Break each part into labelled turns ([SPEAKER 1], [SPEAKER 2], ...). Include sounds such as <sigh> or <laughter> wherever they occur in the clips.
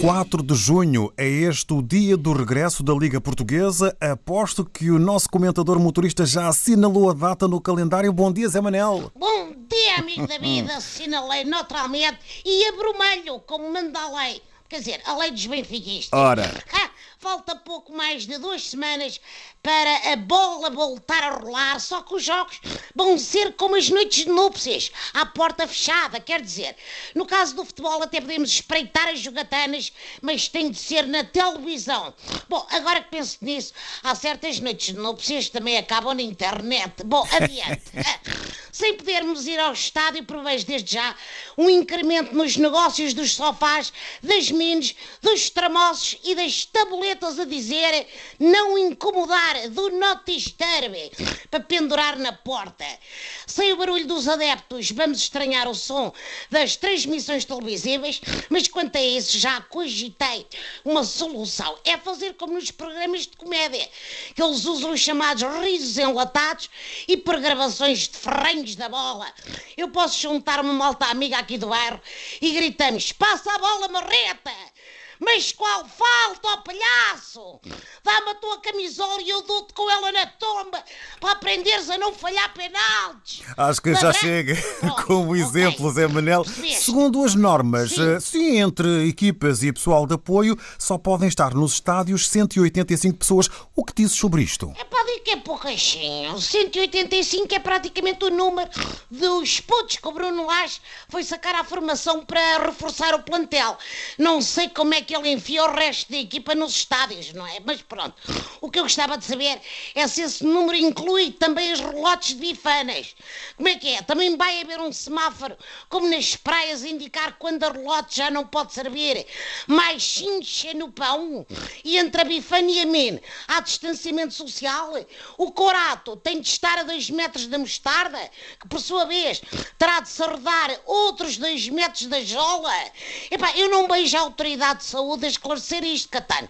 [SPEAKER 1] 4 de junho é este o dia do regresso da Liga Portuguesa. Aposto que o nosso comentador motorista já assinalou a data no calendário. Bom dia, Zé Manel.
[SPEAKER 2] Bom dia, amigo da vida. Assinalei naturalmente e abrumalho, como manda a lei. Quer dizer, a lei dos benfiquistas.
[SPEAKER 1] Ora.
[SPEAKER 2] Falta pouco mais de duas semanas para a bola voltar a rolar, só que os jogos vão ser como as noites de núpcias, à porta fechada, quer dizer, no caso do futebol até podemos espreitar as jogatanas, mas tem de ser na televisão. Bom, agora que penso nisso, há certas noites de núpcias que também acabam na internet. Bom, adiante. <laughs> Sem podermos ir ao estádio, prevejo desde já um incremento nos negócios dos sofás, das minis, dos tramoços e das tabuletas a dizer não incomodar, do not disturb, para pendurar na porta. Sem o barulho dos adeptos, vamos estranhar o som das transmissões televisivas, mas quanto a isso já cogitei uma solução. É fazer como nos programas de comédia, que eles usam os chamados risos enlatados e pregravações de da bola. Eu posso juntar uma malta amiga aqui do bairro e gritamos: passa a bola, marreta! Mas qual falta, ó palhaço? Dá-me a tua camisola e eu dou-te com ela na tomba para aprenderes a não falhar penaltis.
[SPEAKER 1] Acho que já
[SPEAKER 2] Lembra?
[SPEAKER 1] chega
[SPEAKER 2] Pronto, <laughs>
[SPEAKER 1] como exemplo, Zé Manel.
[SPEAKER 2] Percebeste?
[SPEAKER 1] Segundo as normas,
[SPEAKER 2] Sim.
[SPEAKER 1] eh, sim, entre equipas e pessoal de apoio, só podem estar nos estádios 185 pessoas. O que dizes sobre isto?
[SPEAKER 2] É para dizer que é poucachinho. 185 é praticamente o número dos putos que o Bruno Lage foi sacar à formação para reforçar o plantel. Não sei como é que ele enfia o resto da equipa nos estádios, não é? Mas pronto. O que eu gostava de saber é se esse número inclui também os relotes de bifanas. Como é que é? Também vai haver um semáforo, como nas praias, indicar quando a relote já não pode servir. Mais chincha no pão. E entre a bifana e a mine, há distanciamento social. O corato tem de estar a 2 metros da mostarda, que por sua vez terá de se arredar outros 2 metros da jola. Epá, eu não vejo a autoridade de saúde a esclarecer isto, Catano.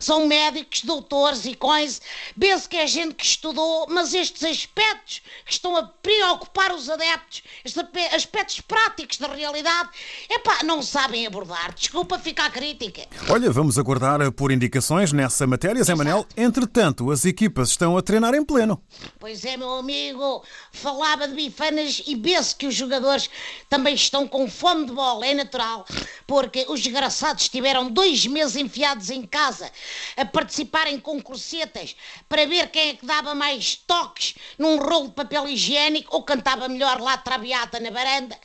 [SPEAKER 2] São médicos, doutores e coisa. Penso que é gente que estudou, mas estes aspectos que estão a preocupar os adeptos, estes aspectos práticos da realidade, epá, não sabem abordar. Desculpa ficar crítica.
[SPEAKER 1] Olha, vamos aguardar eh, por indicações nessa matéria, Zé Manel. Entretanto, as equipas estão a treinar em pleno.
[SPEAKER 2] Pois é, meu amigo, falava de bifanas e vê-se que os jogadores também estão com fome de bola, é natural, porque os desgraçados tiveram dois meses enfiados em casa a participar em concursetas para ver quem é que dava mais toques num rolo de papel higiênico ou cantava melhor lá traviata na varanda.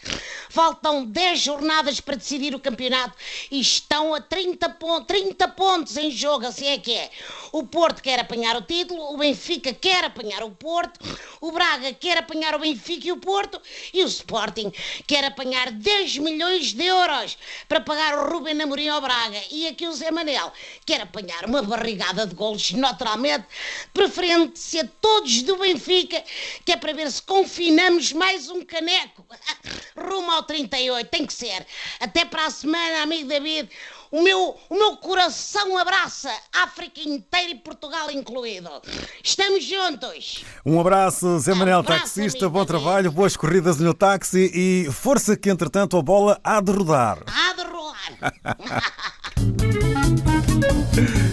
[SPEAKER 2] Faltam 10 jornadas para decidir o campeonato e estão a 30, pon 30 pontos em jogo, assim é que é. O Porto quer apanhar o título, o Benfica quer apanhar o Porto, o Braga quer apanhar o Benfica e o Porto e o Sporting quer apanhar 10 milhões de euros para pagar o Rubem Amorim ao Braga. E aqui o Zé Manel quer apanhar uma barrigada de golos, naturalmente, preferente a todos do Benfica, que é para ver se confinamos mais um caneco. <laughs> Rumo ao 38, tem que ser. Até para a semana, amigo David. O meu, o meu coração abraça África inteira e Portugal incluído. Estamos juntos.
[SPEAKER 1] Um abraço, Zé Manel,
[SPEAKER 2] Abraço,
[SPEAKER 1] taxista, bom
[SPEAKER 2] David.
[SPEAKER 1] trabalho, boas corridas no táxi e força que, entretanto, a bola há de rodar.
[SPEAKER 2] Há de rolar. <laughs> <laughs>